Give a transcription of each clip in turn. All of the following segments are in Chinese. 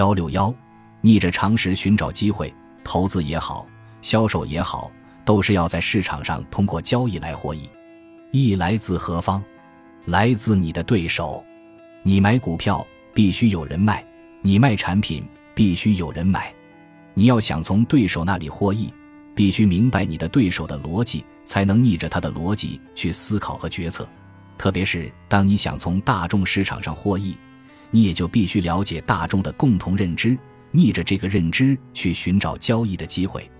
幺六幺，逆着常识寻找机会，投资也好，销售也好，都是要在市场上通过交易来获益。益来自何方？来自你的对手。你买股票必须有人卖，你卖产品必须有人买。你要想从对手那里获益，必须明白你的对手的逻辑，才能逆着他的逻辑去思考和决策。特别是当你想从大众市场上获益，你也就必须了解大众的共同认知，逆着这个认知去寻找交易的机会。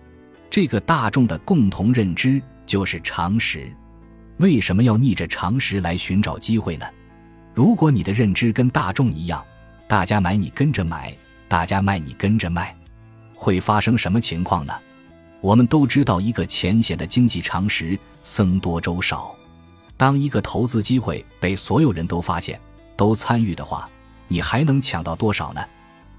这个大众的共同认知就是常识。为什么要逆着常识来寻找机会呢？如果你的认知跟大众一样，大家买你跟着买，大家卖你跟着卖，会发生什么情况呢？我们都知道一个浅显的经济常识：僧多粥少。当一个投资机会被所有人都发现、都参与的话，你还能抢到多少呢？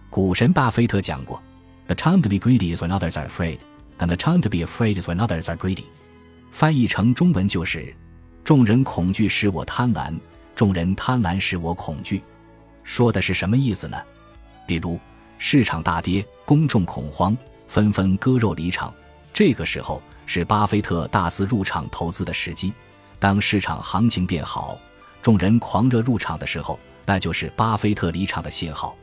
股神巴菲特讲过：“The time to be greedy is when others are afraid, and the time to be afraid is when others are greedy。”翻译成中文就是。众人恐惧使我贪婪，众人贪婪使我恐惧，说的是什么意思呢？比如市场大跌，公众恐慌，纷纷割肉离场，这个时候是巴菲特大肆入场投资的时机。当市场行情变好，众人狂热入场的时候，那就是巴菲特离场的信号。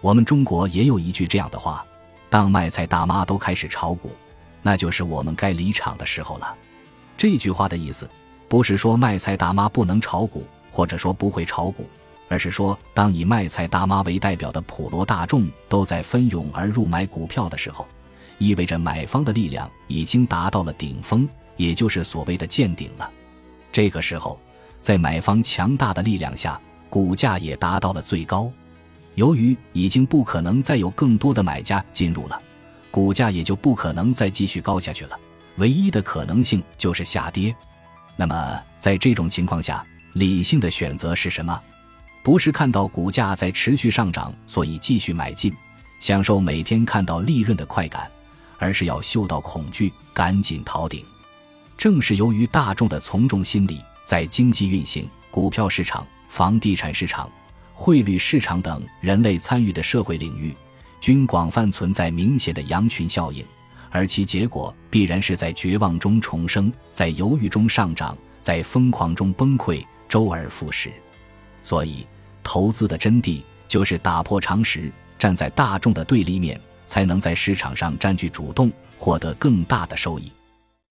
我们中国也有一句这样的话：当卖菜大妈都开始炒股，那就是我们该离场的时候了。这句话的意思。不是说卖菜大妈不能炒股，或者说不会炒股，而是说，当以卖菜大妈为代表的普罗大众都在蜂拥而入买股票的时候，意味着买方的力量已经达到了顶峰，也就是所谓的见顶了。这个时候，在买方强大的力量下，股价也达到了最高。由于已经不可能再有更多的买家进入了，股价也就不可能再继续高下去了。唯一的可能性就是下跌。那么，在这种情况下，理性的选择是什么？不是看到股价在持续上涨，所以继续买进，享受每天看到利润的快感，而是要嗅到恐惧，赶紧逃顶。正是由于大众的从众心理，在经济运行、股票市场、房地产市场、汇率市场等人类参与的社会领域，均广泛存在明显的羊群效应。而其结果必然是在绝望中重生，在犹豫中上涨，在疯狂中崩溃，周而复始。所以，投资的真谛就是打破常识，站在大众的对立面，才能在市场上占据主动，获得更大的收益。